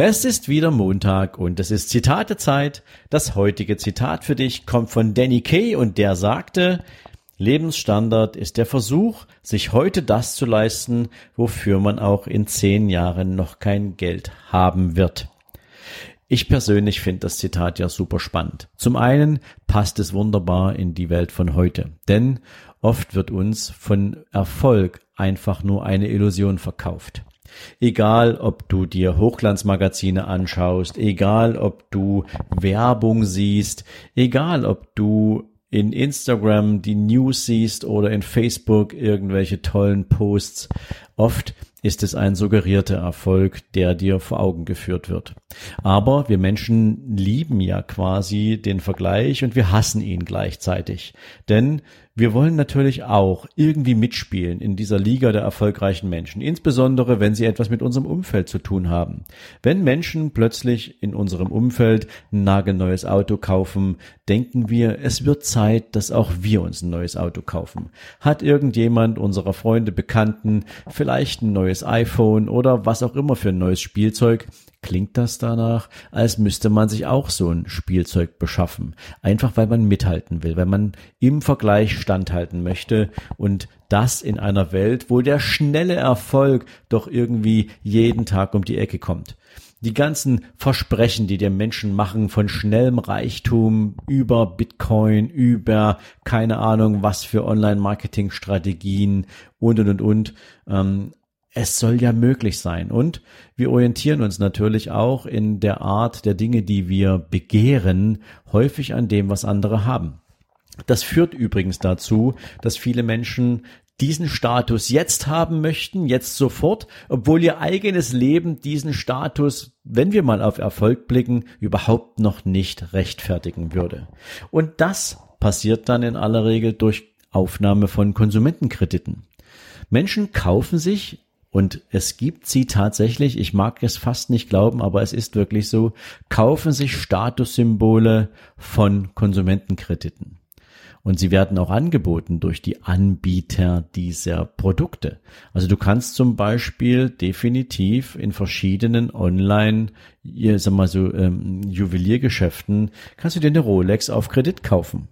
Es ist wieder Montag und es ist Zitatezeit. Das heutige Zitat für dich kommt von Danny Kay und der sagte, Lebensstandard ist der Versuch, sich heute das zu leisten, wofür man auch in zehn Jahren noch kein Geld haben wird. Ich persönlich finde das Zitat ja super spannend. Zum einen passt es wunderbar in die Welt von heute, denn oft wird uns von Erfolg einfach nur eine Illusion verkauft. Egal, ob du dir Hochglanzmagazine anschaust, egal, ob du Werbung siehst, egal, ob du in Instagram die News siehst oder in Facebook irgendwelche tollen Posts. Oft ist es ein suggerierter Erfolg, der dir vor Augen geführt wird. Aber wir Menschen lieben ja quasi den Vergleich und wir hassen ihn gleichzeitig. Denn wir wollen natürlich auch irgendwie mitspielen in dieser Liga der erfolgreichen Menschen, insbesondere wenn sie etwas mit unserem Umfeld zu tun haben. Wenn Menschen plötzlich in unserem Umfeld ein nagelneues Auto kaufen, denken wir, es wird Zeit, dass auch wir uns ein neues Auto kaufen. Hat irgendjemand unserer Freunde, Bekannten vielleicht ein neues iPhone oder was auch immer für ein neues Spielzeug, klingt das danach, als müsste man sich auch so ein Spielzeug beschaffen. Einfach weil man mithalten will, weil man im Vergleich standhalten möchte und das in einer Welt, wo der schnelle Erfolg doch irgendwie jeden Tag um die Ecke kommt. Die ganzen Versprechen, die der Menschen machen von schnellem Reichtum über Bitcoin, über keine Ahnung was für Online-Marketing-Strategien und und und und. Ähm, es soll ja möglich sein. Und wir orientieren uns natürlich auch in der Art der Dinge, die wir begehren, häufig an dem, was andere haben. Das führt übrigens dazu, dass viele Menschen diesen Status jetzt haben möchten, jetzt sofort, obwohl ihr eigenes Leben diesen Status, wenn wir mal auf Erfolg blicken, überhaupt noch nicht rechtfertigen würde. Und das passiert dann in aller Regel durch Aufnahme von Konsumentenkrediten. Menschen kaufen sich und es gibt sie tatsächlich, ich mag es fast nicht glauben, aber es ist wirklich so, kaufen sich Statussymbole von Konsumentenkrediten. Und sie werden auch angeboten durch die Anbieter dieser Produkte. Also du kannst zum Beispiel definitiv in verschiedenen Online, sag mal so, ähm, Juweliergeschäften, kannst du dir eine Rolex auf Kredit kaufen.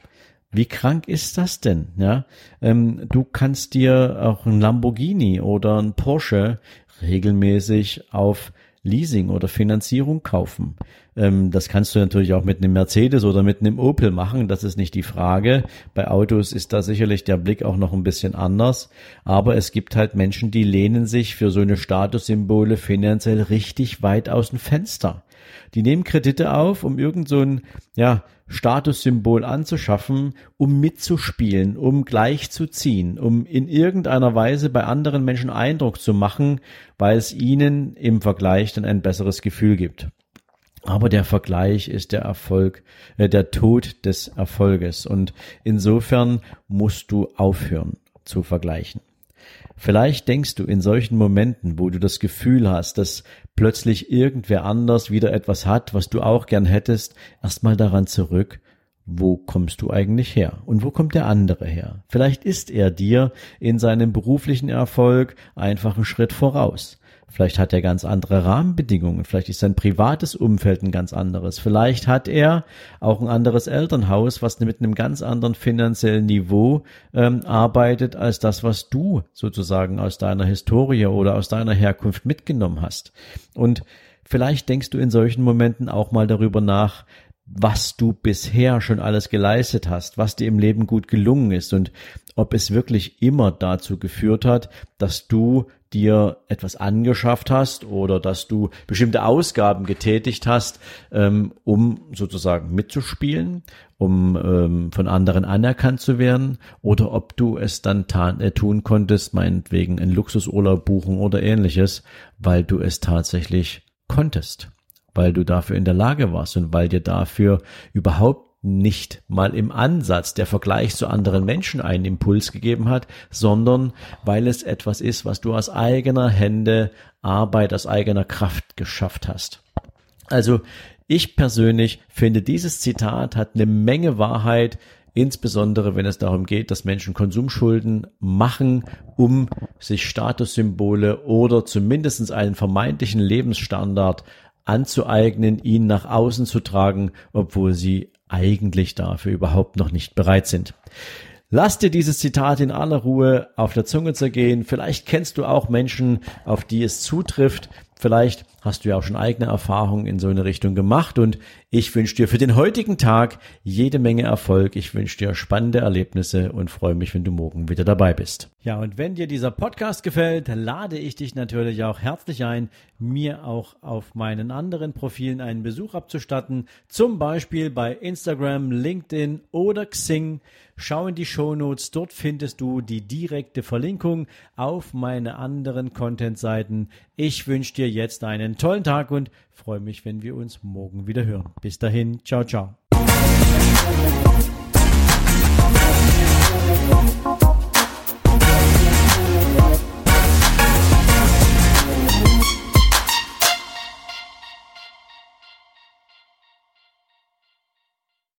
Wie krank ist das denn? Ja, ähm, du kannst dir auch ein Lamborghini oder ein Porsche regelmäßig auf Leasing oder Finanzierung kaufen. Ähm, das kannst du natürlich auch mit einem Mercedes oder mit einem Opel machen. Das ist nicht die Frage. Bei Autos ist da sicherlich der Blick auch noch ein bisschen anders. Aber es gibt halt Menschen, die lehnen sich für so eine Statussymbole finanziell richtig weit aus dem Fenster. Die nehmen Kredite auf, um irgend so ein, ja, Statussymbol anzuschaffen, um mitzuspielen, um gleichzuziehen, um in irgendeiner Weise bei anderen Menschen Eindruck zu machen, weil es ihnen im Vergleich dann ein besseres Gefühl gibt. Aber der Vergleich ist der Erfolg, äh, der Tod des Erfolges. Und insofern musst du aufhören zu vergleichen. Vielleicht denkst du in solchen Momenten, wo du das Gefühl hast, dass plötzlich irgendwer anders wieder etwas hat, was du auch gern hättest, erstmal daran zurück, wo kommst du eigentlich her und wo kommt der andere her? Vielleicht ist er dir in seinem beruflichen Erfolg einfach einen Schritt voraus. Vielleicht hat er ganz andere Rahmenbedingungen. Vielleicht ist sein privates Umfeld ein ganz anderes. Vielleicht hat er auch ein anderes Elternhaus, was mit einem ganz anderen finanziellen Niveau ähm, arbeitet als das, was du sozusagen aus deiner Historie oder aus deiner Herkunft mitgenommen hast. Und vielleicht denkst du in solchen Momenten auch mal darüber nach, was du bisher schon alles geleistet hast, was dir im Leben gut gelungen ist und ob es wirklich immer dazu geführt hat, dass du dir etwas angeschafft hast oder dass du bestimmte Ausgaben getätigt hast, ähm, um sozusagen mitzuspielen, um ähm, von anderen anerkannt zu werden, oder ob du es dann äh, tun konntest, meinetwegen einen Luxusurlaub buchen oder ähnliches, weil du es tatsächlich konntest, weil du dafür in der Lage warst und weil dir dafür überhaupt nicht mal im Ansatz der Vergleich zu anderen Menschen einen Impuls gegeben hat, sondern weil es etwas ist, was du aus eigener Hände Arbeit, aus eigener Kraft geschafft hast. Also ich persönlich finde, dieses Zitat hat eine Menge Wahrheit, insbesondere wenn es darum geht, dass Menschen Konsumschulden machen, um sich Statussymbole oder zumindest einen vermeintlichen Lebensstandard anzueignen, ihn nach außen zu tragen, obwohl sie eigentlich dafür überhaupt noch nicht bereit sind. Lass dir dieses Zitat in aller Ruhe auf der Zunge zergehen. Vielleicht kennst du auch Menschen, auf die es zutrifft. Vielleicht hast du ja auch schon eigene Erfahrungen in so eine Richtung gemacht und ich wünsche dir für den heutigen Tag jede Menge Erfolg. Ich wünsche dir spannende Erlebnisse und freue mich, wenn du morgen wieder dabei bist. Ja, und wenn dir dieser Podcast gefällt, lade ich dich natürlich auch herzlich ein, mir auch auf meinen anderen Profilen einen Besuch abzustatten, zum Beispiel bei Instagram, LinkedIn oder Xing. Schau in die Show Notes, dort findest du die direkte Verlinkung auf meine anderen Content-Seiten. Ich wünsche dir jetzt einen tollen Tag und freue mich, wenn wir uns morgen wieder hören. Bis dahin, ciao, ciao.